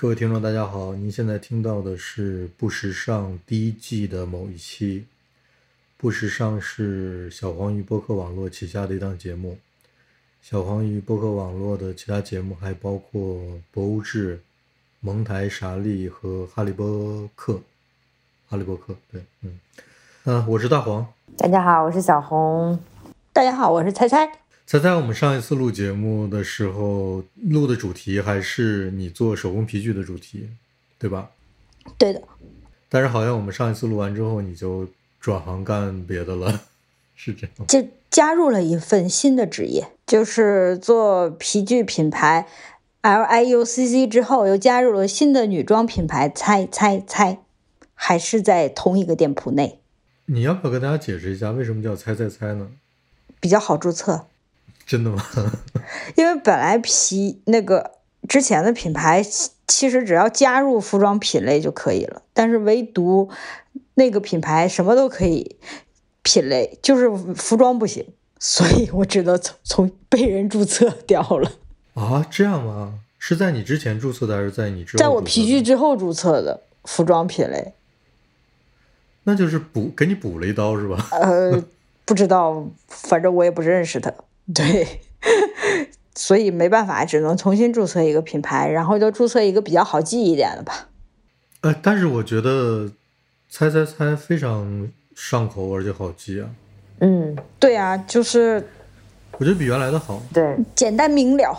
各位听众，大家好，您现在听到的是《不时尚》第一季的某一期。《不时尚》是小黄鱼播客网络旗下的一档节目。小黄鱼播客网络的其他节目还包括《博物志》、《蒙台傻利》和《哈利波特》。哈利波特，对，嗯，嗯，我是大黄。大家好，我是小红。大家好，我是猜猜。猜猜，我们上一次录节目的时候，录的主题还是你做手工皮具的主题，对吧？对的。但是好像我们上一次录完之后，你就转行干别的了，是这样？就加入了一份新的职业，就是做皮具品牌 L I U C C 之后，又加入了新的女装品牌猜猜猜，还是在同一个店铺内。你要不要跟大家解释一下，为什么叫猜猜猜呢？比较好注册。真的吗？因为本来皮那个之前的品牌，其实只要加入服装品类就可以了，但是唯独那个品牌什么都可以品类，就是服装不行，所以我只能从从被人注册掉了。啊，这样吗？是在你之前注册的，还是在你之后？在我皮具之后注册的服装品类。那就是补给你补了一刀是吧？呃，不知道，反正我也不认识他。对，所以没办法，只能重新注册一个品牌，然后就注册一个比较好记一点的吧。呃，但是我觉得猜猜猜非常上口，而且好记啊。嗯，对啊，就是我觉得比原来的好。对，简单明了。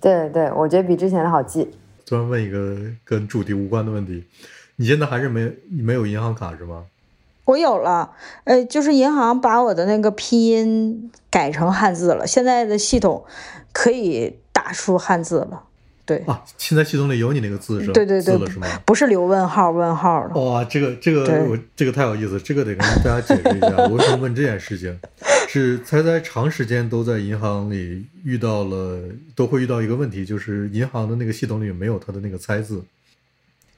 对对，我觉得比之前的好记。突然问一个跟主题无关的问题，你现在还是没没有银行卡是吗？我有了，呃，就是银行把我的那个拼音改成汉字了，现在的系统可以打出汉字了。对啊，现在系统里有你那个字是？对对对，是吗？不是留问号问号了。哇，这个这个我这个太有意思，这个得跟大家解释一下。我为什么问这件事情？是猜猜长时间都在银行里遇到了，都会遇到一个问题，就是银行的那个系统里没有他的那个猜字。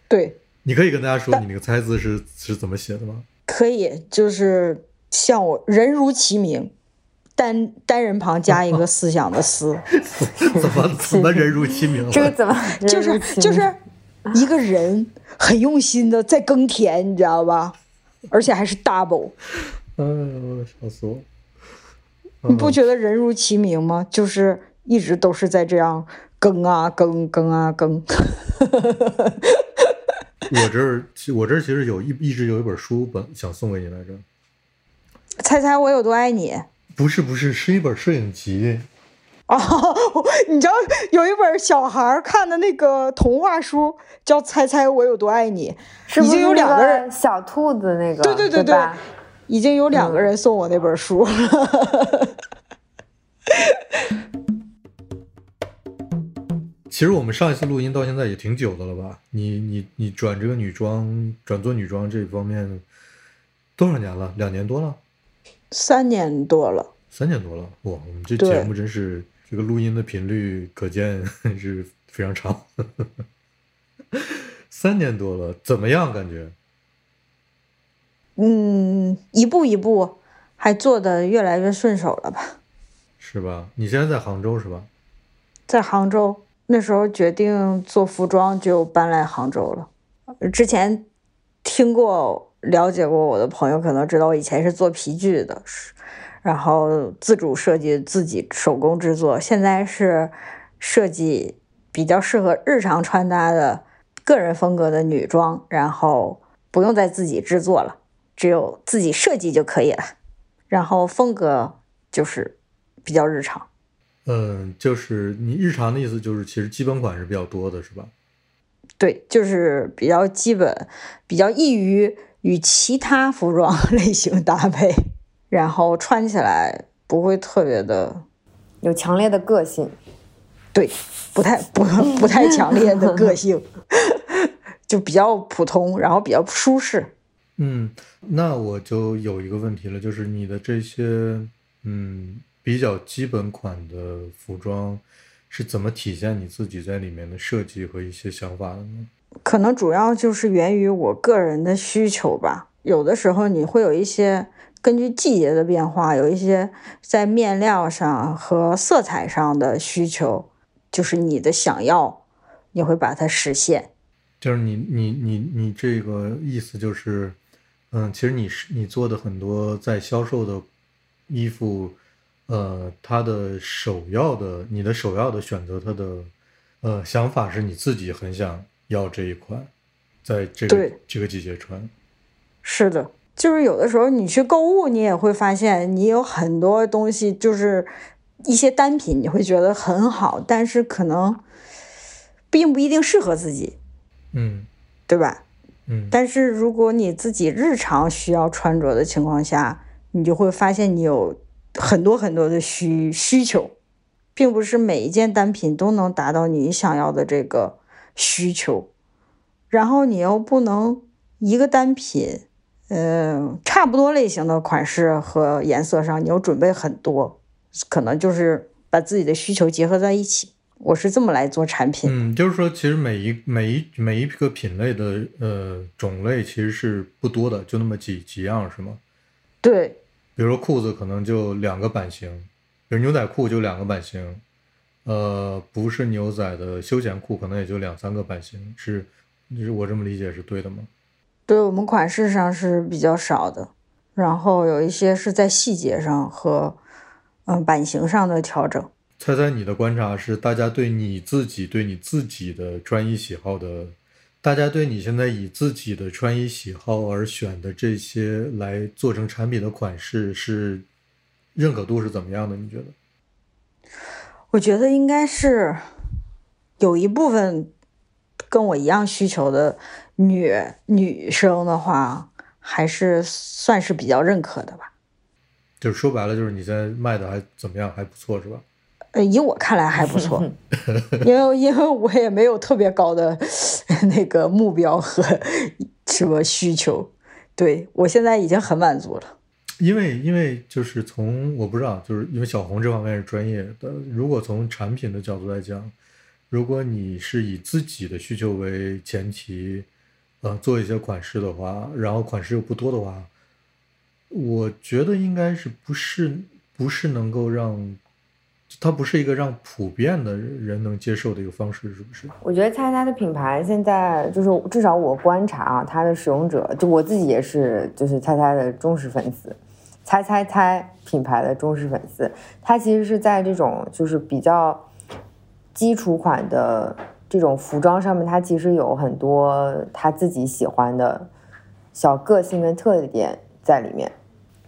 对，你可以跟大家说你那个猜字是是怎么写的吗？可以，就是像我人如其名，单单人旁加一个思想的思，怎么怎么人如其名？这个怎么 就是就是一个人很用心的在耕田，你知道吧？而且还是 double。哎呦，笑死我！你不觉得人如其名吗？就是一直都是在这样耕啊耕耕啊耕。我这儿，我这儿其实有一一直有一本书本想送给你来着。猜猜我有多爱你？不是不是，是一本摄影集。哦，你知道有一本小孩看的那个童话书叫《猜猜我有多爱你》，已经有两个人小兔子那个，对对对对，已经有两个人送我那本书。其实我们上一次录音到现在也挺久的了吧？你你你转这个女装，转做女装这方面多少年了？两年多了？三年多了？三年多了？哇，我们这节目真是这个录音的频率，可见 是非常长。三年多了，怎么样？感觉？嗯，一步一步，还做的越来越顺手了吧？是吧？你现在在杭州是吧？在杭州。那时候决定做服装，就搬来杭州了。之前听过、了解过我的朋友，可能知道我以前是做皮具的，然后自主设计、自己手工制作。现在是设计比较适合日常穿搭的个人风格的女装，然后不用再自己制作了，只有自己设计就可以了。然后风格就是比较日常。嗯，就是你日常的意思，就是其实基本款是比较多的，是吧？对，就是比较基本，比较易于与其他服装 类型搭配，然后穿起来不会特别的有强烈的个性。对，不太不不太强烈的个性，就比较普通，然后比较舒适。嗯，那我就有一个问题了，就是你的这些，嗯。比较基本款的服装是怎么体现你自己在里面的设计和一些想法的呢？可能主要就是源于我个人的需求吧。有的时候你会有一些根据季节的变化，有一些在面料上和色彩上的需求，就是你的想要你会把它实现。就是你你你你这个意思就是，嗯，其实你是你做的很多在销售的衣服，呃，他的首要的你的首要的选择，他的呃想法是你自己很想要这一款，在这个这个季节穿。是的，就是有的时候你去购物，你也会发现你有很多东西，就是一些单品，你会觉得很好，但是可能并不一定适合自己，嗯。对吧？嗯。但是如果你自己日常需要穿着的情况下，你就会发现你有很多很多的需需求，并不是每一件单品都能达到你想要的这个需求，然后你又不能一个单品，呃，差不多类型的款式和颜色上，你要准备很多，可能就是把自己的需求结合在一起。我是这么来做产品。嗯，就是说，其实每一每一每一个品类的呃种类其实是不多的，就那么几几样，是吗？对，比如说裤子可能就两个版型，比如牛仔裤就两个版型，呃，不是牛仔的休闲裤可能也就两三个版型，是，是我这么理解是对的吗？对我们款式上是比较少的，然后有一些是在细节上和嗯版型上的调整。猜猜你的观察是，大家对你自己对你自己的专一喜好的，大家对你现在以自己的穿衣喜好而选的这些来做成产品的款式是认可度是怎么样的？你觉得？我觉得应该是有一部分跟我一样需求的女女生的话，还是算是比较认可的吧。就是说白了，就是你现在卖的还怎么样？还不错是吧？呃，以我看来还不错，因为因为我也没有特别高的 那个目标和什么需求，对我现在已经很满足了。因为因为就是从我不知道，就是因为小红这方面是专业的。如果从产品的角度来讲，如果你是以自己的需求为前提，呃，做一些款式的话，然后款式又不多的话，我觉得应该是不是不是能够让它不是一个让普遍的人能接受的一个方式，是不是？我觉得猜猜的品牌现在就是至少我观察啊，它的使用者，就我自己也是，就是猜猜的忠实粉丝，猜猜猜品牌的忠实粉丝。它其实是在这种就是比较基础款的这种服装上面，它其实有很多他自己喜欢的小个性跟特点在里面，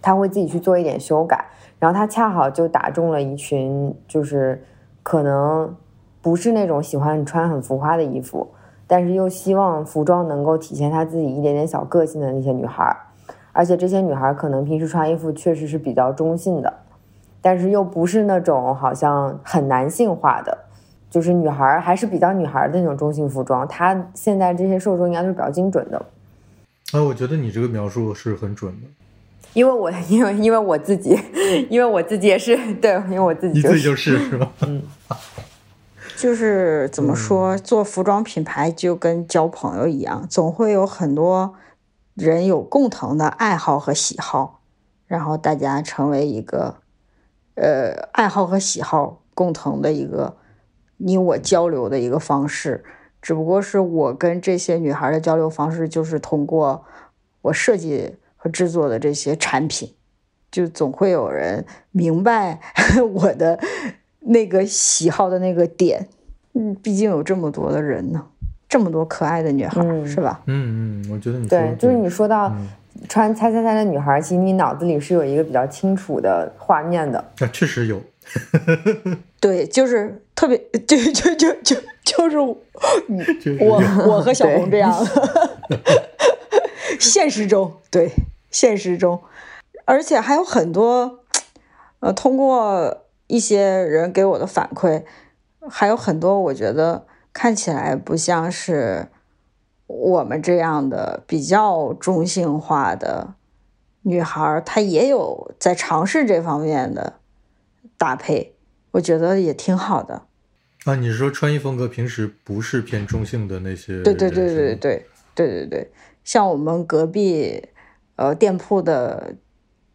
他会自己去做一点修改。然后他恰好就打中了一群，就是可能不是那种喜欢穿很浮夸的衣服，但是又希望服装能够体现他自己一点点小个性的那些女孩儿。而且这些女孩儿可能平时穿衣服确实是比较中性的，但是又不是那种好像很男性化的，就是女孩儿还是比较女孩的那种中性服装。她现在这些受众应该都是比较精准的。啊，我觉得你这个描述是很准的。因为我因为因为我自己，因为我自己也是对，因为我自己、就是、你自己就是是吧？嗯，就是怎么说，做服装品牌就跟交朋友一样，总会有很多人有共同的爱好和喜好，然后大家成为一个呃爱好和喜好共同的一个你我交流的一个方式。只不过是我跟这些女孩的交流方式，就是通过我设计。和制作的这些产品，就总会有人明白 我的那个喜好的那个点。嗯，毕竟有这么多的人呢，这么多可爱的女孩，嗯、是吧？嗯嗯，我觉得你对，就是你说到嗯穿猜猜猜的女孩，其实你脑子里是有一个比较清楚的画面的。啊，确实有。对，就是特别，就就就就就是我我我和小红这样的。现实中，对现实中，而且还有很多，呃，通过一些人给我的反馈，还有很多我觉得看起来不像是我们这样的比较中性化的女孩，她也有在尝试这方面的搭配，我觉得也挺好的。啊，你是说穿衣风格平时不是偏中性的那些？对对对对对对对对。像我们隔壁，呃，店铺的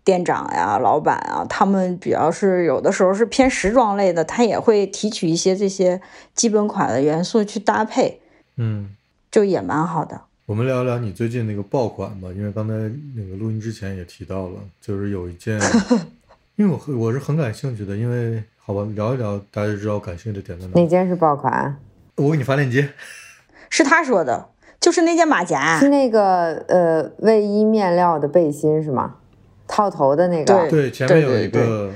店长呀、老板啊，他们比较是有的时候是偏时装类的，他也会提取一些这些基本款的元素去搭配，嗯，就也蛮好的。我们聊聊你最近那个爆款吧，因为刚才那个录音之前也提到了，就是有一件，因为我我是很感兴趣的，因为好吧，聊一聊，大家就知道我感兴趣的点在哪。哪件是爆款？我给你发链接。是他说的，就是那件马甲，是那个呃卫衣面料的背心是吗？套头的那个。对对，前面有一个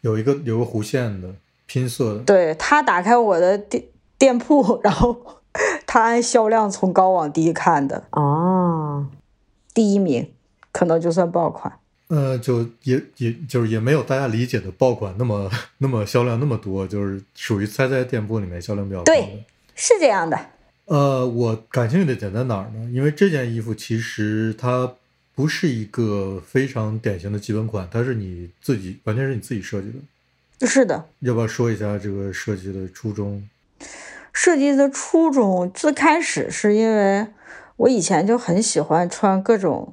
有一个有个弧线的拼色的，对他打开我的店店铺，然后 他按销量从高往低看的，啊，第一名可能就算爆款。呃，就也也就是也没有大家理解的爆款那么 那么销量那么多，就是属于猜猜店铺里面销量比较高的。对是这样的，呃，我感兴趣的点在哪儿呢？因为这件衣服其实它不是一个非常典型的基本款，它是你自己完全是你自己设计的。是的，要不要说一下这个设计的初衷？设计的初衷最开始是因为我以前就很喜欢穿各种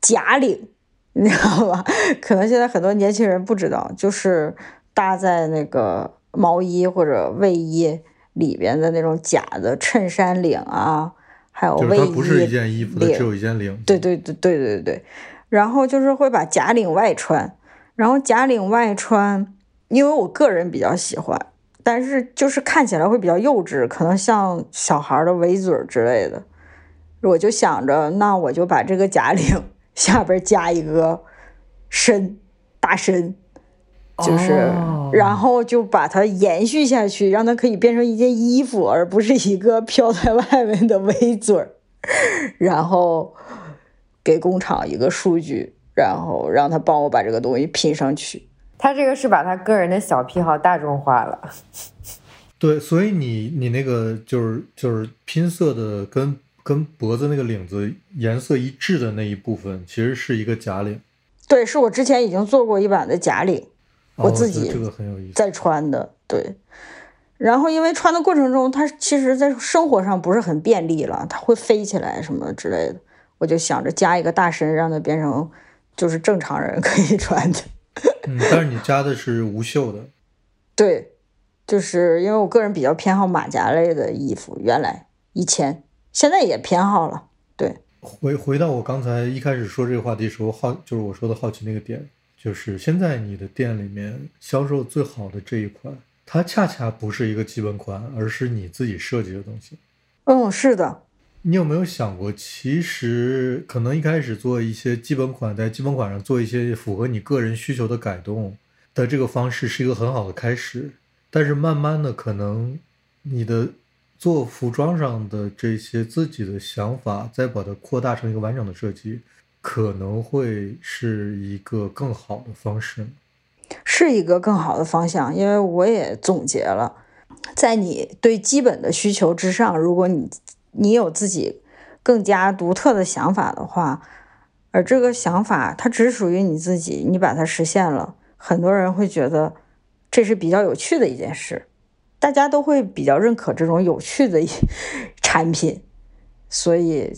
假领，你知道吧？可能现在很多年轻人不知道，就是搭在那个毛衣或者卫衣里边的那种假的衬衫领啊，还有卫衣它不是一件衣服，只有一件领子。对对对对对对，然后就是会把假领外穿，然后假领外穿，因为我个人比较喜欢，但是就是看起来会比较幼稚，可能像小孩的围嘴之类的，我就想着，那我就把这个假领 下边加一个深大身，就是，哦然后就把它延续下去，让它可以变成一件衣服，而不是一个飘在外面的围嘴儿。然后给工厂一个数据，然后让他帮我把这个东西拼上去。他这个是把他个人的小癖好大众化了。对，所以你你那个就是就是拼色的跟跟脖子那个领子颜色一致的那一部分，其实是一个假领。对，是我之前已经做过一版的假领，我哦自己。在穿的。对，然后因为穿的过程中，它其实在生活上不是很便利了，它会飞起来什么之类的，我就想着加一个大身，让它变成就是正常人可以穿的。嗯，但是你加的是无袖的。对，就是因为我个人比较偏好马甲类的衣服，原来以前现在也偏好了。对，回回到我刚才一开始说这个话题时候好，就是我说的好奇那个点，就是现在你的店里面销售最好的这一款，它恰恰不是一个基本款，而是你自己设计的东西。嗯，是的，你有没有想过，其实可能一开始做一些基本款，在基本款上做一些符合你个人需求的改动的这个方式是一个很好的开始，但是慢慢的，可能你的做服装上的这些自己的想法，再把它扩大成一个完整的设计，可能会是一个更好的方式。是一个更好的方向，因为我也总结了，在你对基本的需求之上，如果你你有自己更加独特的想法的话，而这个想法它只属于你自己，你把它实现了，很多人会觉得这是比较有趣的一件事，大家都会比较认可这种有趣的一 产品，所以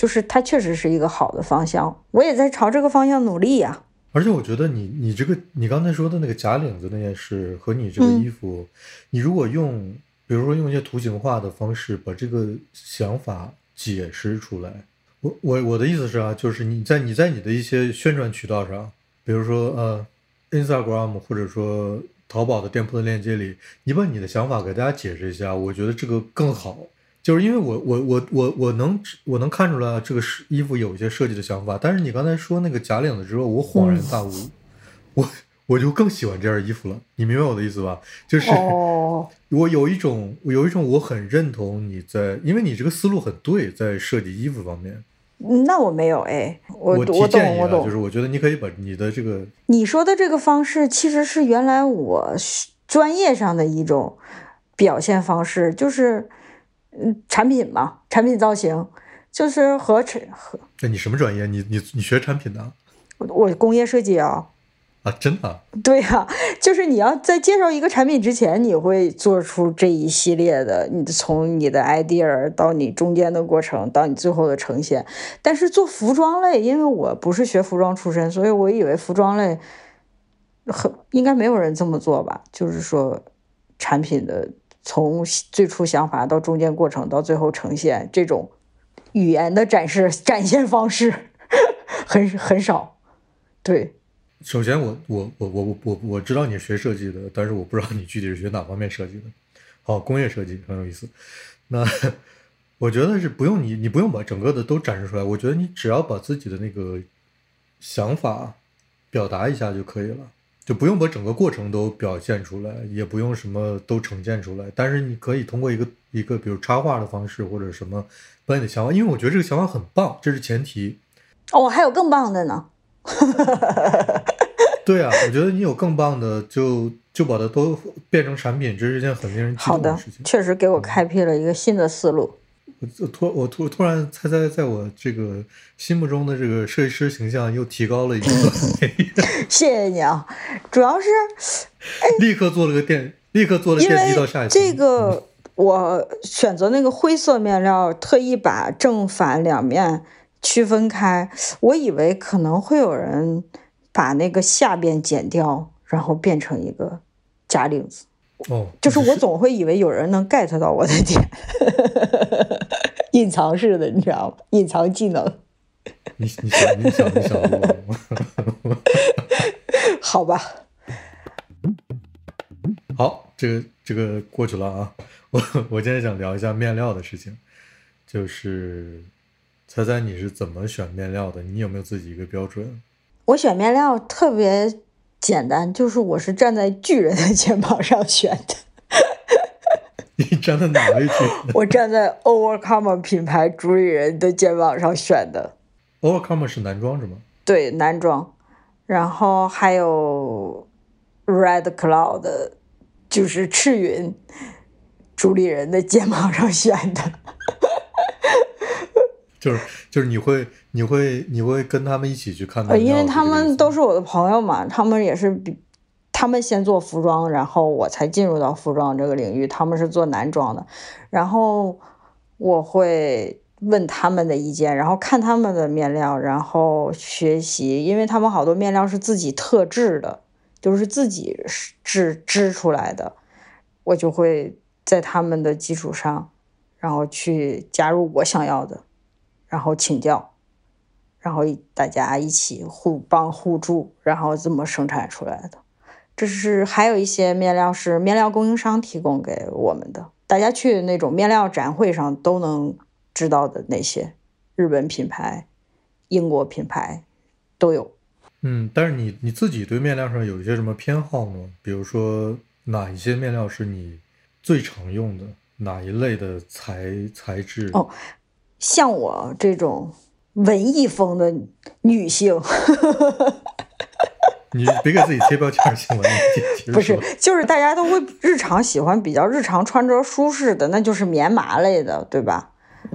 就是它确实是一个好的方向，我也在朝这个方向努力呀、而且我觉得你你这个你刚才说的那个假领子那件事和你这个嗯衣服，你如果用比如说用一些图形化的方式把这个想法解释出来，我我我的意思是啊，就是你在你在你的一些宣传渠道上，比如说呃 Instagram 或者说淘宝的店铺的链接里，你把你的想法给大家解释一下，我觉得这个更好。就是因为我我我我我能我能看出来这个是衣服有一些设计的想法，但是你刚才说那个假领子之后，我恍然大悟，我我就更喜欢这件衣服了。你明白我的意思吧？就是、哦，我有一种有一种我很认同你在，因为你这个思路很对，在设计衣服方面。嗯那我没有哎，我我提我建议啊，懂我懂就。是我觉得你可以把你的这个你说的这个方式其实是原来我专业上的一种表现方式，就是嗯产品嘛，产品造型，就是和产和那你什么专业？你你你学产品的啊？我我工业设计啊，啊，真的？对呀，就是你要在介绍一个产品之前，你会做出这一系列的，你从你的 idea 到你中间的过程，到你最后的呈现。但是做服装类，因为我不是学服装出身，所以我以为服装类很应该没有人这么做吧？就是说，产品的从最初想法到中间过程到最后呈现，这种语言的展示展现方式很很少。对。首先，我我我我我我我知道你是学设计的，但是我不知道你具体是学哪方面设计的。好，工业设计很有意思。那我觉得是不用你，你不用把整个的都展示出来。我觉得你只要把自己的那个想法表达一下就可以了，就不用把整个过程都表现出来，也不用什么都呈现出来。但是你可以通过一个一个比如插画的方式或者什么把你的想法，因为我觉得这个想法很棒，这是前提。哦，我还有更棒的呢。对啊，我觉得你有更棒的，就就把它都变成产品，这是一件很令人激动的事情。确实给我开辟了一个新的思路。我突我突突然猜猜，在我这个心目中的这个设计师形象又提高了一个。谢谢你啊，主要是立刻做了个电，立刻做了电梯到下一层。这个我选择那个灰色面料，特意把正反两面。区分开，我以为可能会有人把那个下边剪掉，然后变成一个假领子。哦，就是我总会以为有人能 get 到我的点，隐藏式的，你知道吗？隐藏技能。你你想你想你想好吧。好，这个这个过去了啊。我我今天想聊一下面料的事情，就是。猜猜你是怎么选面料的？你有没有自己一个标准？我选面料特别简单，就是我是站在巨人的肩膀上选的。你站在哪位巨人？我站在 Overcomer 品牌主理人的肩膀上选的。Overcomer 是男装是吗？对，男装。然后还有 Red Cloud，就是赤云主理人的肩膀上选的。就是就是你会你会你会跟他们一起去看呃，因为他们都是我的朋友嘛，他们也是比他们先做服装，然后我才进入到服装这个领域。他们是做男装的，然后我会问他们的意见，然后看他们的面料，然后学习，因为他们好多面料是自己特制的，就是自己织织出来的，我就会在他们的基础上，然后去加入我想要的。然后请教，然后大家一起互帮互助，然后这么生产出来的。这是还有一些面料是面料供应商提供给我们的，大家去那种面料展会上都能知道的那些日本品牌、英国品牌都有。嗯，但是你你自己对面料上有一些什么偏好吗？比如说哪一些面料是你最常用的？哪一类的材材质？哦。像我这种文艺风的女性，你别给自己贴标签行吗？不是，就是大家都会日常喜欢比较日常穿着舒适的，那就是棉麻类的，对吧？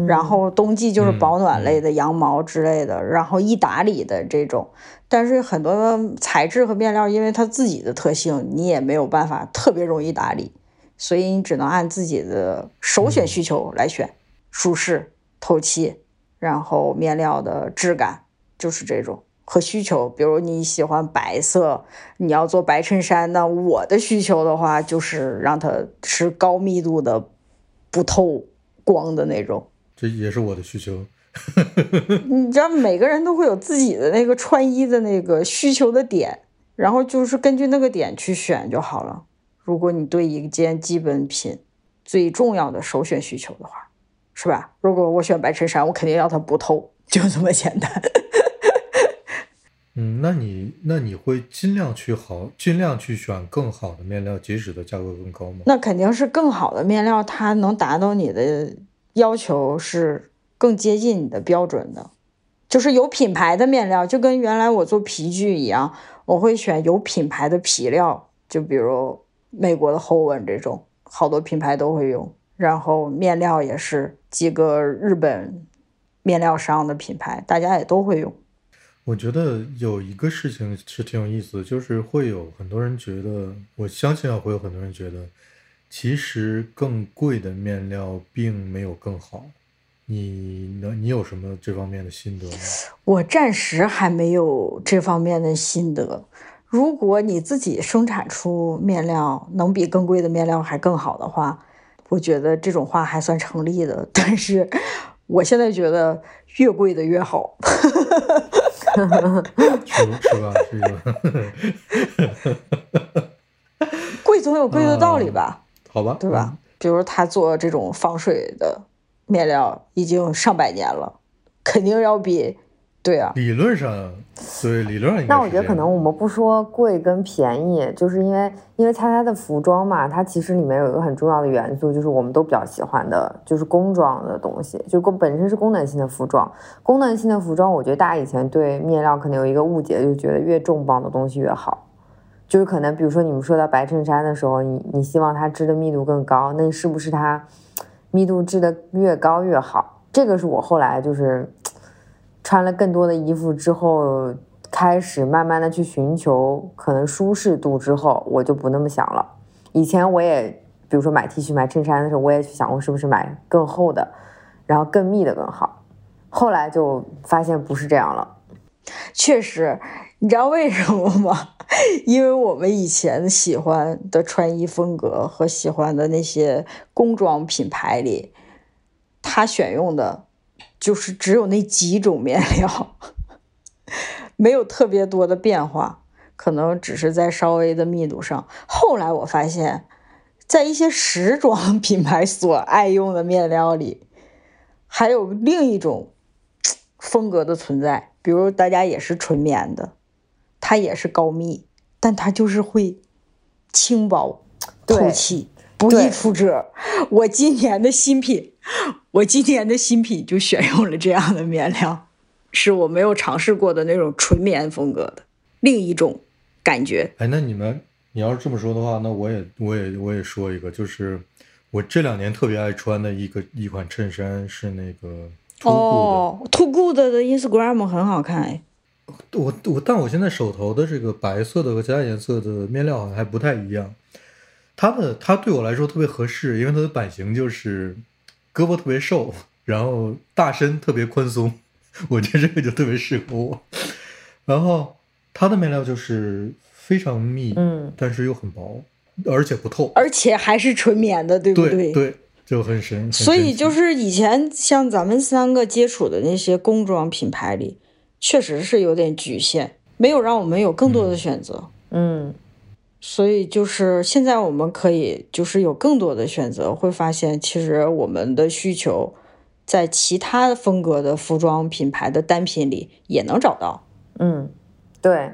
然后冬季就是保暖类的羊毛之类的，然后易打理的这种。但是很多材质和面料，因为它自己的特性，你也没有办法特别容易打理，所以你只能按自己的首选需求来选，舒适。透气，然后面料的质感就是这种和需求。比如你喜欢白色，你要做白衬衫，那我的需求的话就是让它是高密度的、不透光的那种。这也是我的需求。你知道，每个人都会有自己的那个穿衣的那个需求的点，然后就是根据那个点去选就好了。如果你对一件基本品最重要的首选需求的话。是吧？如果我选白衬衫，我肯定要它不透，就这么简单。嗯，那你那你会尽量去好，尽量去选更好的面料，即使的价格更高吗？那肯定是更好的面料，它能达到你的要求，是更接近你的标准的。就是有品牌的面料，就跟原来我做皮具一样，我会选有品牌的皮料，就比如美国的 Hoven 这种，好多品牌都会用。然后面料也是几个日本面料商的品牌，大家也都会用。我觉得有一个事情是挺有意思的，就是会有很多人觉得，我相信啊，会有很多人觉得，其实更贵的面料并没有更好。你能，你有什么这方面的心得吗？我暂时还没有这方面的心得。如果你自己生产出面料能比更贵的面料还更好的话，我觉得这种话还算成立的。但是我现在觉得越贵的越好。是是吧？是吧？贵总有贵的道理吧？好吧，对吧？比如他做这种防水的面料已经上百年了，肯定要比。对啊，理论上，对理论上。那我觉得可能我们不说贵跟便宜，就是因为因为猜猜的服装嘛，它其实里面有一个很重要的元素，就是我们都比较喜欢的，就是工装的东西，就功本身是功能性的服装。功能性的服装，我觉得大家以前对面料可能有一个误解，就觉得越重磅的东西越好。就是可能比如说你们说到白衬衫的时候，你你希望它织的密度更高，那是不是它密度织的越高越好？这个是我后来就是。穿了更多的衣服之后，开始慢慢的去寻求可能舒适度之后，我就不那么想了。以前我也，比如说买 T 恤、买衬衫的时候，我也去想过是不是买更厚的，然后更密的更好。后来就发现不是这样了。确实，你知道为什么吗？因为我们以前喜欢的穿衣风格和喜欢的那些工装品牌里，他选用的。就是只有那几种面料，没有特别多的变化，可能只是在稍微的密度上。后来我发现，在一些时装 品牌所爱用的面料里，还有另一种风格的存在。比如大家也是纯棉的，它也是高密，但它就是会轻薄、透气。不易出褶。我今年的新品，我今年的新品就选用了这样的面料，是我没有尝试过的那种纯棉风格的另一种感觉。哎，那你们，你要是这么说的话，那我也，我也，我也说一个，就是我这两年特别爱穿的一个一款衬衫是那个哦，Too Good 的 Instagram 很好看哎。我我，但我现在手头的这个白色的和其他颜色的面料好像还不太一样。它的它对我来说特别合适，因为它的版型就是胳膊特别瘦，然后大身特别宽松，我觉得这个就特别适合我。然后它的面料就是非常密，嗯，但是又很薄，而且不透，而且还是纯棉的，对不对？对，就很神。所以就是以前像咱们三个接触的那些工装品牌里，确实是有点局限，没有让我们有更多的选择，嗯。所以就是现在我们可以就是有更多的选择，会发现其实我们的需求在其他风格的服装品牌的单品里也能找到。嗯，对，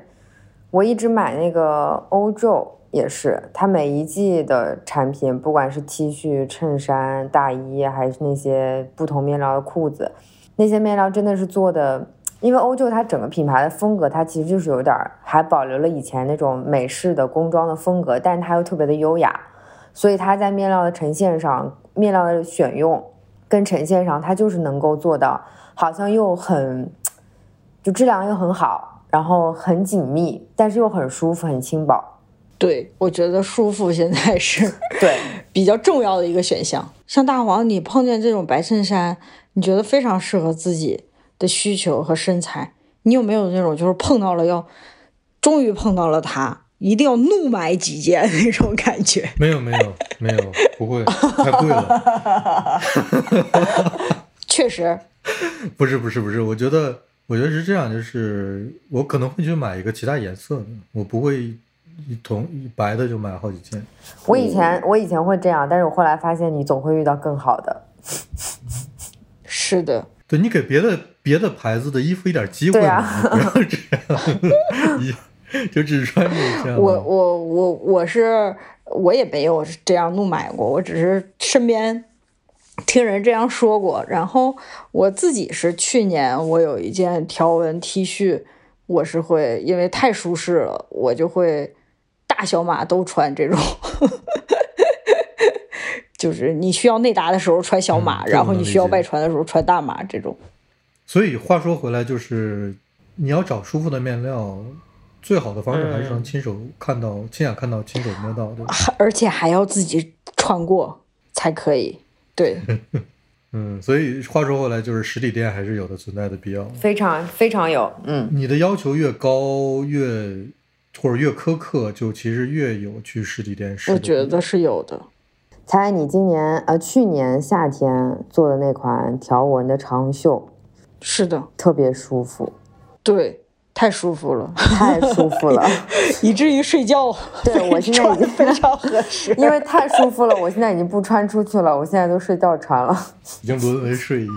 我一直买那个欧洲也是，它每一季的产品，不管是 T 恤、衬衫、大衣，还是那些不同面料的裤子，那些面料真的是做的。因为欧旧它整个品牌的风格，它其实就是有点还保留了以前那种美式的工装的风格，但是它又特别的优雅，所以它在面料的呈现上，面料的选用跟呈现上，它就是能够做到，好像又很，就质量又很好，然后很紧密，但是又很舒服，很轻薄。对，我觉得舒服现在是 对比较重要的一个选项。像大黄，你碰见这种白衬衫，你觉得非常适合自己。的需求和身材，你有没有那种就是碰到了要，终于碰到了他，一定要怒买几件那种感觉？没有没有没有，不会，太贵了。确实，不是不是不是，我觉得我觉得是这样，就是我可能会去买一个其他颜色的，我不会一同一白的就买好几件。我以前我以前会这样，但是我后来发现你总会遇到更好的。是的。对你给别的别的牌子的衣服一点机会啊？不要这样，就只穿这一件。我我我我是我也没有这样怒买过，我只是身边听人这样说过。然后我自己是去年我有一件条纹 T 恤，我是会因为太舒适了，我就会大小码都穿这种。就是你需要内搭的时候穿小码，然后你需要外穿的时候穿大码这种。所以话说回来，就是你要找舒服的面料，最好的方式还是能亲手看到、亲眼看到、亲手摸到，对吧？而且还要自己穿过才可以。对，嗯，所以话说回来，就是实体店还是有的存在的必要。非常非常有，嗯，你的要求越高，越或者越苛刻，就其实越有去实体店试。我觉得是有的。猜你今年呃去年夏天做的那款条纹的长袖，是的，特别舒服。对，太舒服了，太舒服了，以至于睡觉。对我现在已经 非常合适，因为太舒服了，我现在已经不穿出去了，我现在都睡觉穿了，已经沦为睡衣。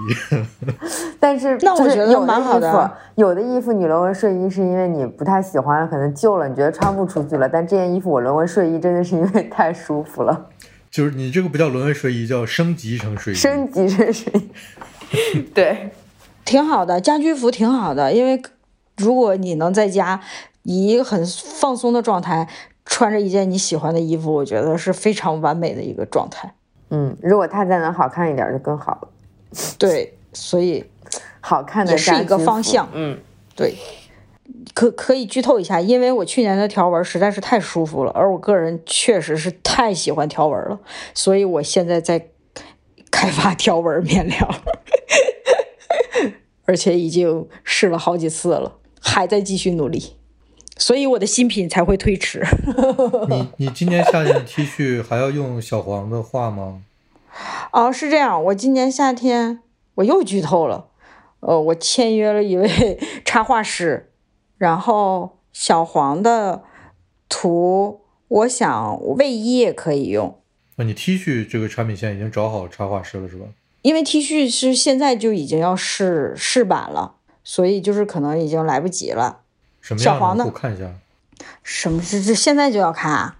但是那我觉得蛮好的。有的衣服你沦为睡衣是因为你不太喜欢了，可能旧了，你觉得穿不出去了。但这件衣服我沦为睡衣，真的是因为太舒服了。就是你这个不叫沦为睡衣，叫升级成睡衣。升级成睡衣，对，挺好的，家居服挺好的，因为如果你能在家以一个很放松的状态穿着一件你喜欢的衣服，我觉得是非常完美的一个状态。嗯，如果它再能好看一点就更好了。对，所以好看的也是一个方向。嗯，对。可可以剧透一下，因为我去年的条纹实在是太舒服了，而我个人确实是太喜欢条纹了，所以我现在在开发条纹面料，而且已经试了好几次了，还在继续努力，所以我的新品才会推迟。你你今年夏天的 T 恤还要用小黄的画吗？哦，是这样，我今年夏天我又剧透了，呃，我签约了一位插画师。然后小黄的图，我想卫衣也可以用。那你 T 恤这个产品线已经找好插画师了是吧？因为 T 恤是现在就已经要试试版了，所以就是可能已经来不及了。什么小黄的？我看一下。什么是这现在就要看啊？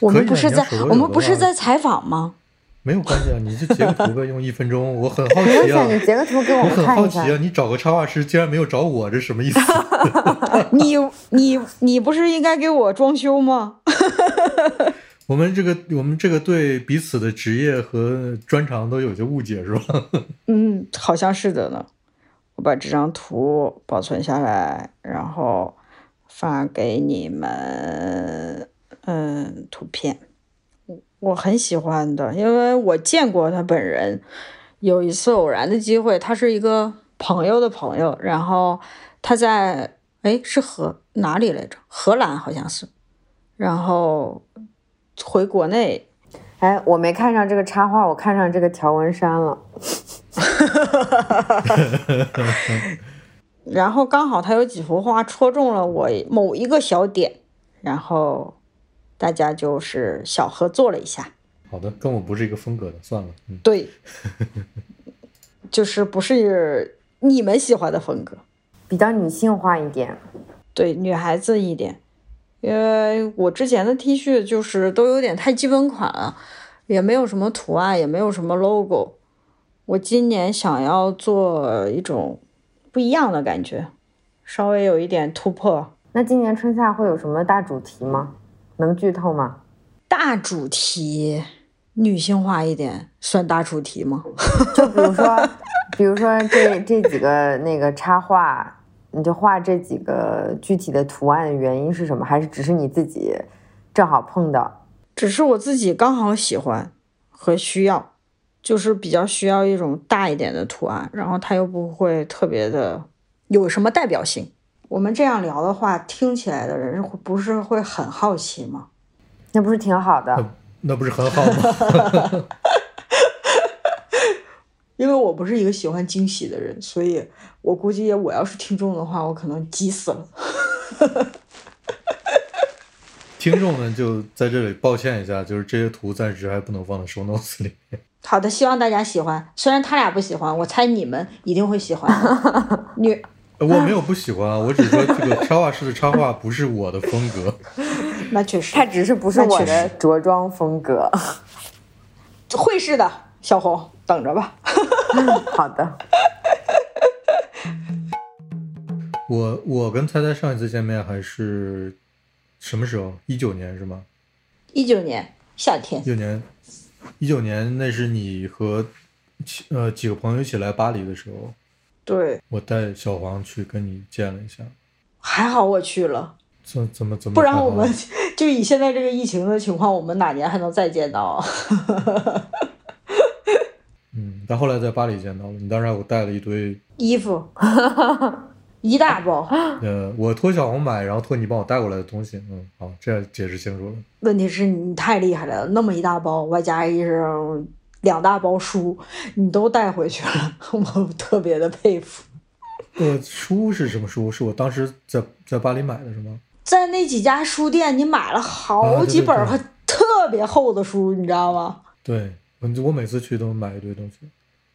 我们不是在我们不是在采访吗？没有关系啊，你就截个图呗，用一分钟。我很好奇啊，你截个图给我。我很好奇啊，你找个插画师竟然没有找我，这什么意思？你你你不是应该给我装修吗？我们这个我们这个对彼此的职业和专长都有些误解是吧？嗯，好像是的呢。我把这张图保存下来，然后发给你们。嗯，图片。我很喜欢的，因为我见过他本人。有一次偶然的机会，他是一个朋友的朋友，然后他在哎是荷哪里来着？荷兰好像是，然后回国内。哎，我没看上这个插画，我看上这个条纹衫了。然后刚好他有几幅画戳中了我某一个小点，然后。大家就是小合作了一下，好的，跟我不是一个风格的，算了。嗯，对，就是不是你们喜欢的风格，比较女性化一点，对，女孩子一点。因为我之前的 T 恤就是都有点太基本款了，也没有什么图案，也没有什么 logo。我今年想要做一种不一样的感觉，稍微有一点突破。那今年春夏会有什么大主题吗？能剧透吗？大主题，女性化一点，算大主题吗？就比如说，比如说这这几个那个插画，你就画这几个具体的图案的原因是什么？还是只是你自己正好碰到？只是我自己刚好喜欢和需要，就是比较需要一种大一点的图案，然后它又不会特别的有什么代表性。我们这样聊的话，听起来的人会不是会很好奇吗？那不是挺好的？那不是很好吗？因为我不是一个喜欢惊喜的人，所以我估计我要是听众的话，我可能急死了。听众们就在这里抱歉一下，就是这些图暂时还不能放在 show notes 里面。好的，希望大家喜欢。虽然他俩不喜欢，我猜你们一定会喜欢。女。我没有不喜欢，我只是说这个插画师的插画不是我的风格。那确实，他只是不是我的着装风格。会是的，小红，等着吧。好的。我我跟猜猜上一次见面还是什么时候？一九年是吗？一九年夏天。一九年，一九年那是你和呃几个朋友一起来巴黎的时候。对，我带小黄去跟你见了一下，还好我去了，怎怎么怎么？不然我们 就以现在这个疫情的情况，我们哪年还能再见到啊？嗯，但后来在巴黎见到了你，当时还给我带了一堆衣服，一大包。呃，我托小红买，然后托你帮我带过来的东西。嗯，好，这样解释清楚了。问题是你太厉害了，那么一大包，外加一是两大包书，你都带回去了，我特别的佩服。呃，书是什么书？是我当时在在巴黎买的，是吗？在那几家书店，你买了好几本还特别厚的书，你知道吗？对，我我每次去都买一堆东西。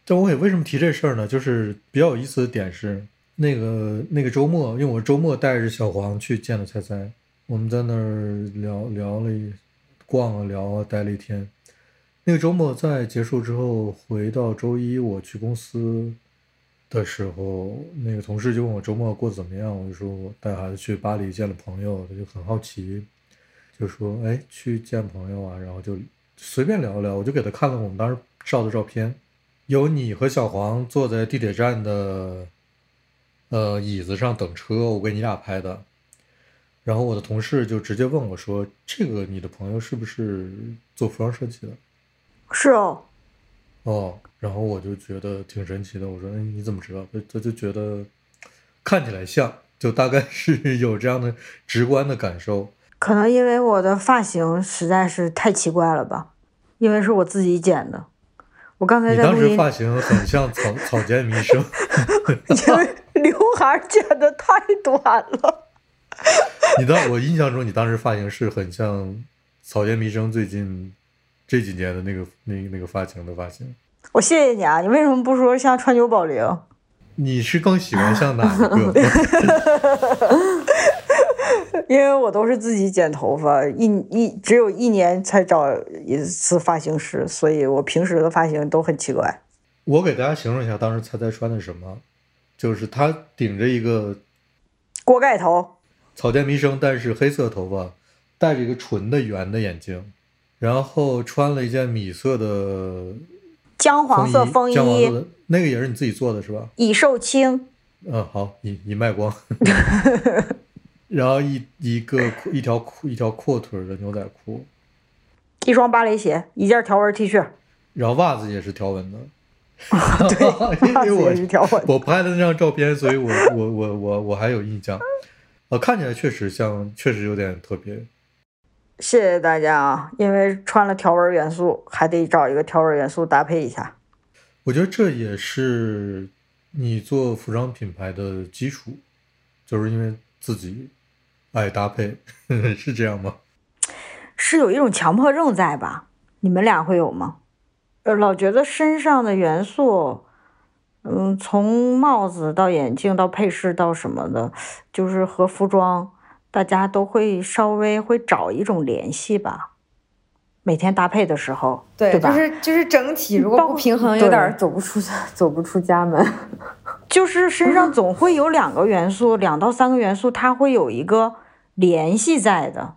但我也为什么提这事儿呢？就是比较有意思的点是，那个那个周末，因为我周末带着小黄去见了猜猜，我们在那儿聊聊了一逛啊聊啊，待了一天。那个周末在结束之后，回到周一我去公司的时候，那个同事就问我周末过得怎么样，我就说我带孩子去巴黎见了朋友，他就很好奇，就说哎去见朋友啊，然后就随便聊聊，我就给他看了我们当时照的照片，有你和小黄坐在地铁站的呃椅子上等车，我给你俩拍的。然后我的同事就直接问我说：“这个你的朋友是不是做服装设计的？”是哦，哦，然后我就觉得挺神奇的。我说：“哎，你怎么知道？”他他就觉得看起来像，就大概是 有这样的直观的感受。可能因为我的发型实在是太奇怪了吧？因为是我自己剪的。我刚才在当时发型很像草草间弥生，因为刘海剪的太短了。你当我印象中，你当时发型是很像草间弥生最近。这几年的那个那那个发型的发型，我谢谢你啊！你为什么不说像川久保玲？你是更喜欢像哪一个？因为我都是自己剪头发，一一只有一年才找一次发型师，所以我平时的发型都很奇怪。我给大家形容一下，当时猜猜穿的什么？就是他顶着一个锅盖头，草间弥生，但是黑色头发，戴着一个纯的圆的眼镜。然后穿了一件米色的姜黄色风衣，姜黄色的那个也是你自己做的是吧？已售罄。嗯，好，已已卖光。然后一一个一条裤一条阔腿的牛仔裤，一双芭蕾鞋，一件条纹 T 恤。然后袜子也是条纹的。对，因为我是条纹。我拍的那张照片，所以我我我我我还有印象。呃，看起来确实像，确实有点特别。谢谢大家啊！因为穿了条纹元素，还得找一个条纹元素搭配一下。我觉得这也是你做服装品牌的基础，就是因为自己爱搭配，是这样吗？是有一种强迫症在吧？你们俩会有吗？呃，老觉得身上的元素，嗯，从帽子到眼镜到配饰到什么的，就是和服装。大家都会稍微会找一种联系吧，每天搭配的时候，对吧？就是就是整体如果不平衡，有点走不出走不出家门。就是身上总会有两个元素，两到三个元素，它会有一个联系在的，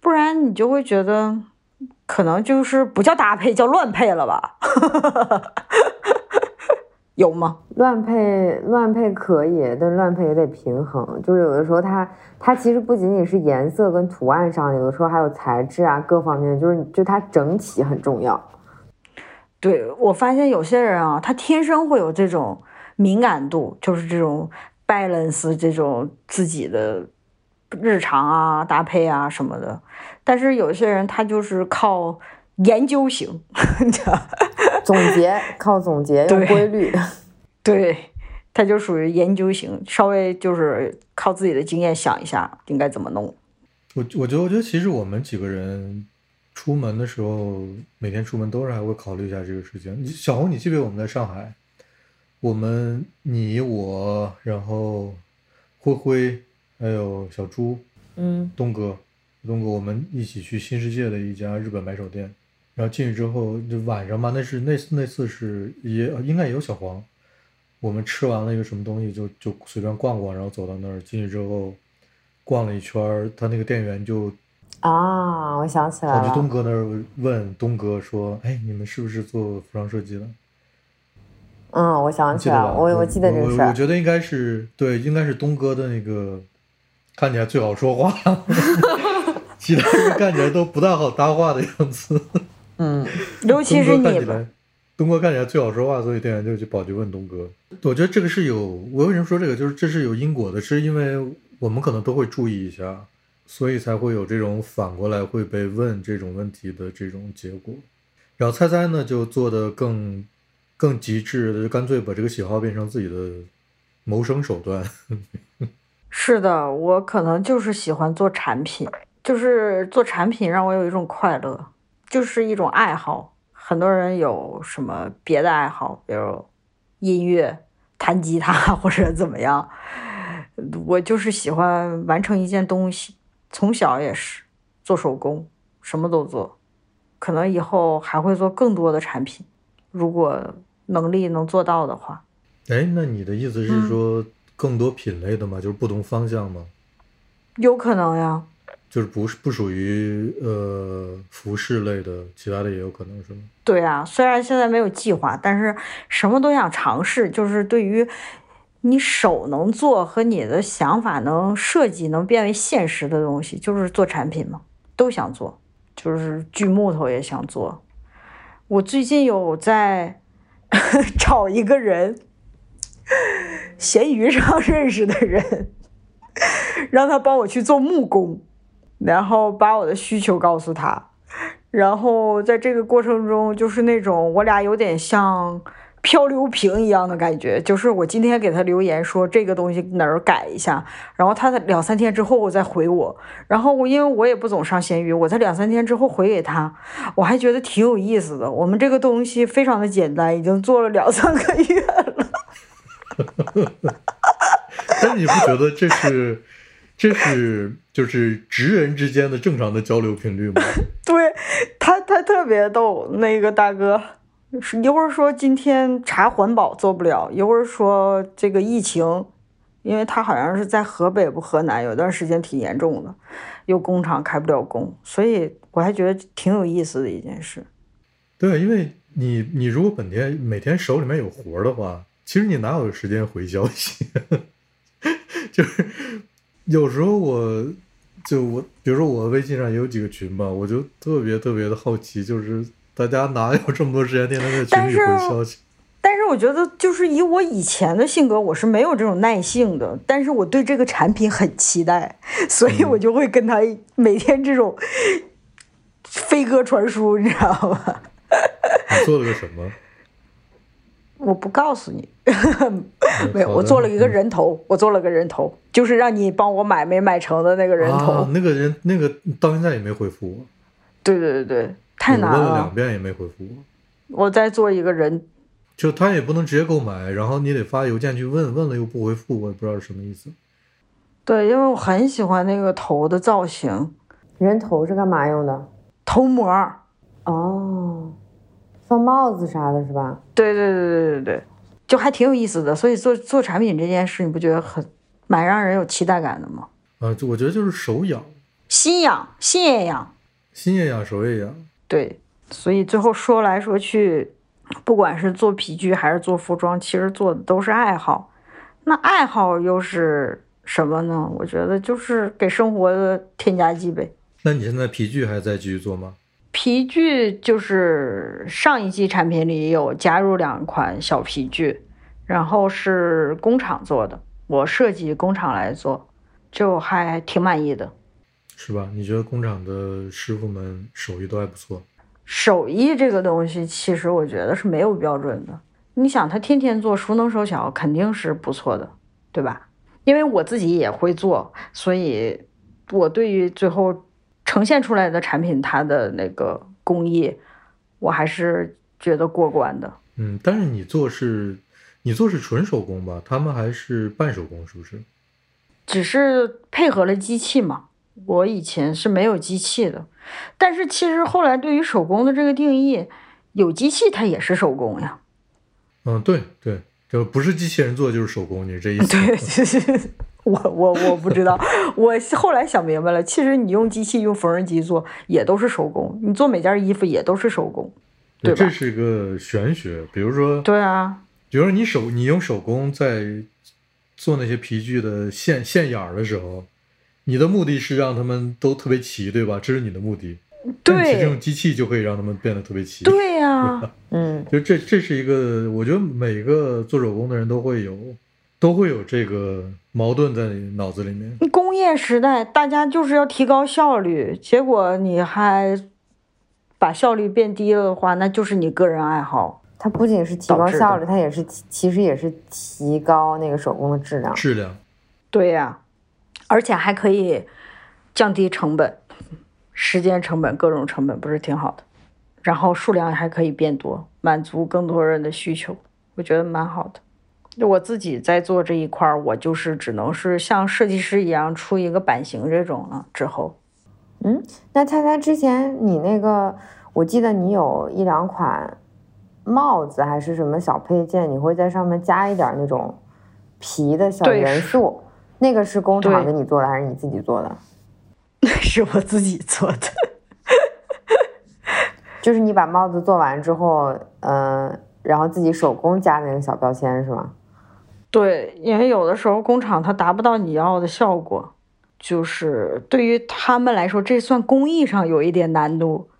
不然你就会觉得可能就是不叫搭配，叫乱配了吧。有吗？乱配乱配可以，但乱配也得平衡。就是有的时候它它其实不仅仅是颜色跟图案上，有的时候还有材质啊各方面，就是就它整体很重要。对我发现有些人啊，他天生会有这种敏感度，就是这种 balance 这种自己的日常啊搭配啊什么的。但是有些人他就是靠。研究型，总结 靠总结有规律，对，他就属于研究型，稍微就是靠自己的经验想一下应该怎么弄。我我觉得我觉得其实我们几个人出门的时候，每天出门都是还会考虑一下这个事情。小红，你记不记得我们在上海，我们你我然后灰灰还有小朱，嗯，东哥，东哥，我们一起去新世界的一家日本买手店。然后进去之后，就晚上嘛，那是那那次是也应该也有小黄，我们吃完了一个什么东西，就就随便逛逛，然后走到那儿进去之后，逛了一圈，他那个店员就啊，我想起来了，跑去东哥那儿问东哥说：“哎，你们是不是做服装设计的？”嗯，我想起来了？我我记得这个事儿。我我觉得应该是对，应该是东哥的那个看起来最好说话，其他人看起来都不大好搭话的样子。嗯，尤其是你吧。东哥看起来，最好说话，所以店员就去跑去问东哥。我觉得这个是有，我为什么说这个，就是这是有因果的，是因为我们可能都会注意一下，所以才会有这种反过来会被问这种问题的这种结果。然后猜猜呢，就做的更更极致的，就干脆把这个喜好变成自己的谋生手段。是的，我可能就是喜欢做产品，就是做产品让我有一种快乐，就是一种爱好。很多人有什么别的爱好，比如音乐、弹吉他 或者怎么样，我就是喜欢完成一件东西。从小也是做手工，什么都做，可能以后还会做更多的产品，如果能力能做到的话。哎，那你的意思是说更多品类的吗？就是不同方向吗？有可能呀。就是不是不属于呃服饰类的，其他的也有可能是吗？对啊，虽然现在没有计划，但是什么都想尝试。就是对于你手能做和你的想法能设计能变为现实的东西，就是做产品嘛，都想做。就是锯木头也想做。我最近有在 找一个人，闲鱼上认识的人，让他帮我去做木工。然后把我的需求告诉他，然后在这个过程中，就是那种我俩有点像漂流瓶一样的感觉。就是我今天给他留言说这个东西哪儿改一下，然后他在两三天之后我再回我。然后我因为我也不总上闲鱼，我在两三天之后回给他，我还觉得挺有意思的。我们这个东西非常的简单，已经做了两三个月了。但你不觉得这是？这是就是职人之间的正常的交流频率吗？对他，他特别逗。那个大哥，一会儿说今天查环保做不了，一会儿说这个疫情，因为他好像是在河北不河南，有段时间挺严重的，有工厂开不了工，所以我还觉得挺有意思的一件事。对，因为你你如果本天每天手里面有活的话，其实你哪有时间回消息？就是。有时候我就我，比如说我微信上也有几个群吧，我就特别特别的好奇，就是大家哪有这么多时间天天在群里回消息？但是我觉得，就是以我以前的性格，我是没有这种耐性的。但是我对这个产品很期待，所以我就会跟他每天这种飞鸽传书，你知道吗？你做了个什么？我不告诉你，没有，我做了一个人头，我做了个人头，就是让你帮我买没买成的那个人头。那个人，那个到现在也没回复我。对对对对，太难了。问了两遍也没回复我。我再做一个人，就他也不能直接购买，然后你得发邮件去问，问了又不回复，我也不知道是什么意思。对，因为我很喜欢那个头的造型。人头是干嘛用的？头模。哦。放帽子啥的是吧？对对对对对对，就还挺有意思的。所以做做产品这件事，你不觉得很蛮让人有期待感的吗？啊，就我觉得就是手痒，心痒，心也痒，心也痒，手也痒。对，所以最后说来说去，不管是做皮具还是做服装，其实做的都是爱好。那爱好又是什么呢？我觉得就是给生活的添加剂呗。那你现在皮具还在继续做吗？皮具就是上一季产品里有加入两款小皮具，然后是工厂做的，我设计工厂来做，就还挺满意的，是吧？你觉得工厂的师傅们手艺都还不错？手艺这个东西，其实我觉得是没有标准的。你想，他天天做，熟能手巧，肯定是不错的，对吧？因为我自己也会做，所以我对于最后。呈现出来的产品，它的那个工艺，我还是觉得过关的。嗯，但是你做是，你做是纯手工吧？他们还是半手工，是不是？只是配合了机器嘛。我以前是没有机器的，但是其实后来对于手工的这个定义，有机器它也是手工呀。嗯，对对，就不是机器人做就是手工，你是这意思？对。我我我不知道，我后来想明白了，其实你用机器用缝纫机做也都是手工，你做每件衣服也都是手工，对吧？这是一个玄学，比如说，对啊，比如说你手你用手工在做那些皮具的线线眼儿的时候，你的目的是让他们都特别齐，对吧？这是你的目的。对其实对用机器就可以让他们变得特别齐。对呀、嗯，就这这是一个，我觉得每个做手工的人都会有，都会有这个矛盾在脑子里面。工业时代大家就是要提高效率，结果你还把效率变低了的话，那就是你个人爱好。它不仅是提高效率，它也是其实也是提高那个手工的质量。质量，对呀、而且还可以降低成本，时间成本、各种成本，不是挺好的？然后数量还可以变多，满足更多人的需求，我觉得蛮好的。就我自己在做这一块儿，我就是只能是像设计师一样出一个版型这种了。之后，嗯那猜猜之前你那个，我记得你有一两款帽子还是什么小配件，你会在上面加一点那种皮的小元素，那个是工厂给你做的还是你自己做的？那是我自己做的。就是你把帽子做完之后，嗯、然后自己手工加那个小标签是吗？对，因为有的时候工厂它达不到你要的效果，就是对于他们来说，这算工艺上有一点难度，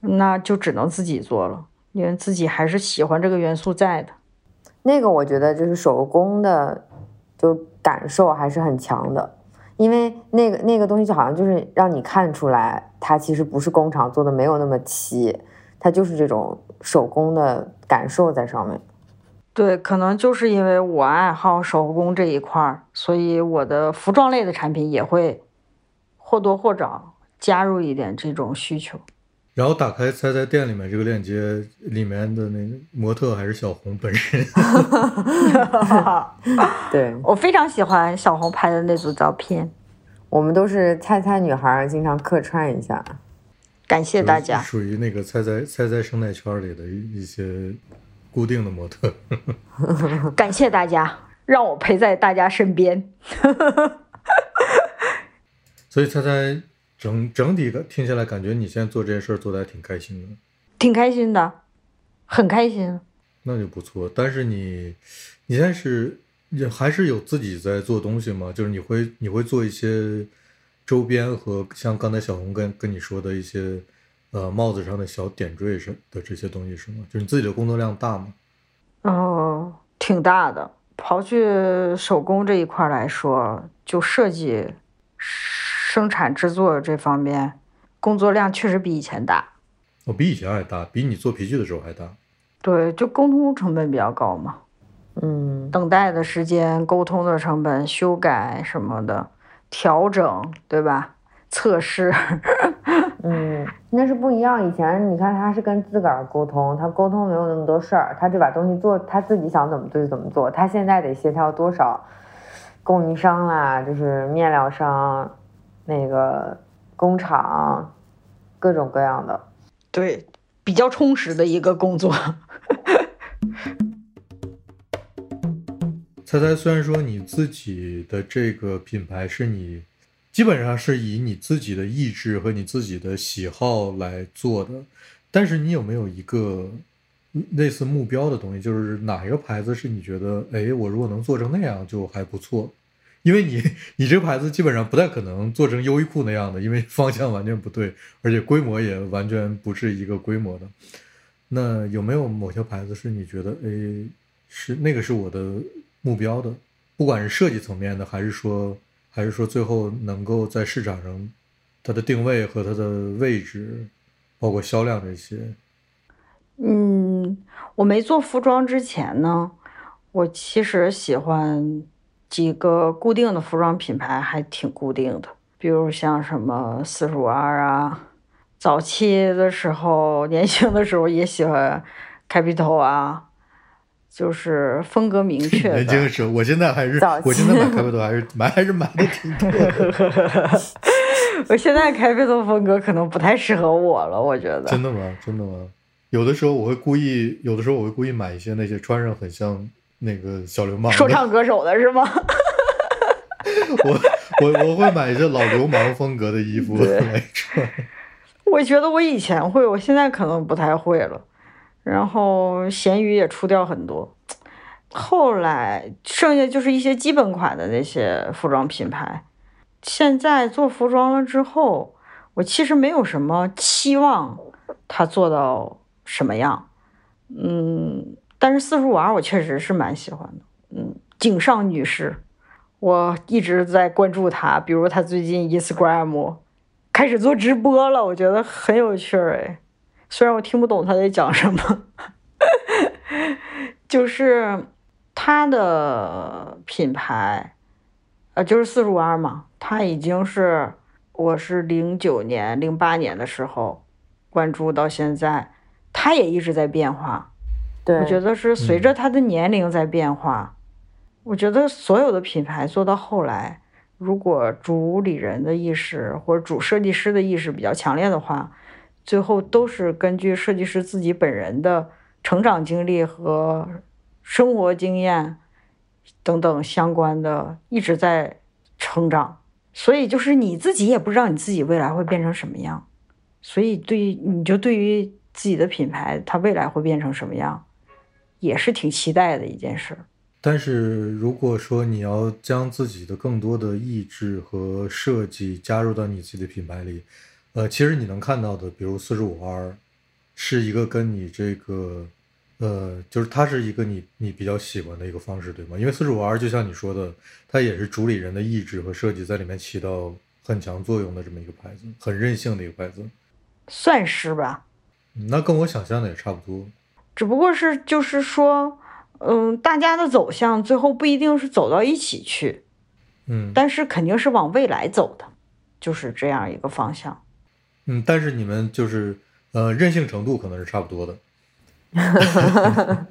那就只能自己做了，因为自己还是喜欢这个元素在的。那个我觉得就是手工的，就感受还是很强的，因为那个那个东西就好像就是让你看出来，它其实不是工厂做的，没有那么齐，它就是这种手工的感受在上面。对，可能就是因为我爱好手工这一块儿，所以我的服装类的产品也会或多或少加入一点这种需求。然后打开猜猜店里面这个链接，里面的那个模特还是小红本人。对我非常喜欢小红拍的那组照片，我们都是猜猜女孩儿，经常客串一下。感谢大家。属于那个猜猜猜猜生态圈里的一一些固定的模特。感谢大家，让我陪在大家身边。所以猜猜整整体的听下来，感觉你现在做这件事儿做的还挺开心的，挺开心的，很开心。那就不错。但是你你现在是也还是有自己在做东西吗？就是你会你会做一些周边和像刚才小红跟跟你说的一些呃帽子上的小点缀是的这些东西是吗？就是你自己的工作量大吗？哦，挺大的。刨去手工这一块儿来说，就设计、生产、制作这方面，工作量确实比以前大。我、比以前还大，比你做皮具的时候还大。对，就沟通成本比较高嘛，嗯，等待的时间、沟通的成本、修改什么的、调整，对吧？测试，嗯，那是不一样。以前你看他是跟自个儿沟通，他沟通没有那么多事儿，他就把东西做，他自己想怎么做就怎么做。他现在得协调多少供应商啦，就是面料商，那个工厂，各种各样的。对，比较充实的一个工作。猜猜，虽然说你自己的这个品牌是你基本上是以你自己的意志和你自己的喜好来做的，但是你有没有一个类似目标的东西？就是哪一个牌子是你觉得，哎，我如果能做成那样就还不错？因为你你这个牌子基本上不太可能做成优衣库那样的，因为方向完全不对，而且规模也完全不是一个规模的。那有没有某些牌子是你觉得，哎，是那个是我的目标的，不管是设计层面的，还是说，还是说最后能够在市场上它的定位和它的位置，包括销量这些，嗯，我没做服装之前呢，我其实喜欢几个固定的服装品牌，还挺固定的，比如像什么四十五二啊，早期的时候，年轻的时候也喜欢 Capital 啊，就是风格明确年轻。时候，我现在还是我现在买开头还是买还是买的挺多的，我现在 Capital 风格可能不太适合我了，我觉得。真的吗？真的吗？有的时候我会故意，有的时候我会故意买一些那些穿上很像那个小流氓说唱歌手的是吗？我我我会买一些老流氓风格的衣服来穿。我觉得我以前会，我现在可能不太会了。然后闲鱼也出掉很多，后来剩下就是一些基本款的那些服装品牌。现在做服装了之后，我其实没有什么期望它做到什么样。嗯，但是四十五 R 我确实是蛮喜欢的。嗯，井上女士，我一直在关注她，比如她最近 Instagram 开始做直播了，我觉得很有趣儿哎。虽然我听不懂他在讲什么，就是他的品牌，呃，就是四十五二嘛，他已经是我是零九年、零八年的时候关注到现在，他也一直在变化。对，我觉得是随着他的年龄在变化。我觉得所有的品牌做到后来，如果主理人的意识或者主设计师的意识比较强烈的话，最后都是根据设计师自己本人的成长经历和生活经验等等相关的一直在成长。所以就是你自己也不知道你自己未来会变成什么样，所以对于你就对于自己的品牌，它未来会变成什么样？也是挺期待的一件事。但是如果说你要将自己的更多的意志和设计加入到你自己的品牌里，呃，其实你能看到的，比如四十五 R，是一个跟你这个，呃，就是它是一个你你比较喜欢的一个方式，对吗？因为四十五 R 就像你说的，它也是主理人的意志和设计在里面起到很强作用的这么一个牌子，很任性的一个牌子，算是吧。那跟我想象的也差不多。只不过是就是说，嗯，大家的走向最后不一定是走到一起去，嗯，但是肯定是往未来走的，就是这样一个方向。嗯，但是你们就是呃，任性程度可能是差不多的。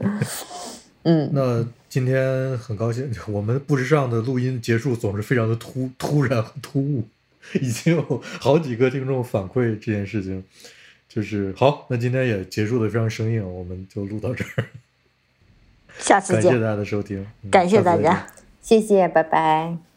嗯，那今天很高兴，我们不时尚的录音结束总是非常的突突然和突兀，已经有好几个听众反馈这件事情。就是好，那今天也结束的非常生硬，我们就录到这儿。下次见，感谢大家的收听，感谢大家，谢谢，拜拜。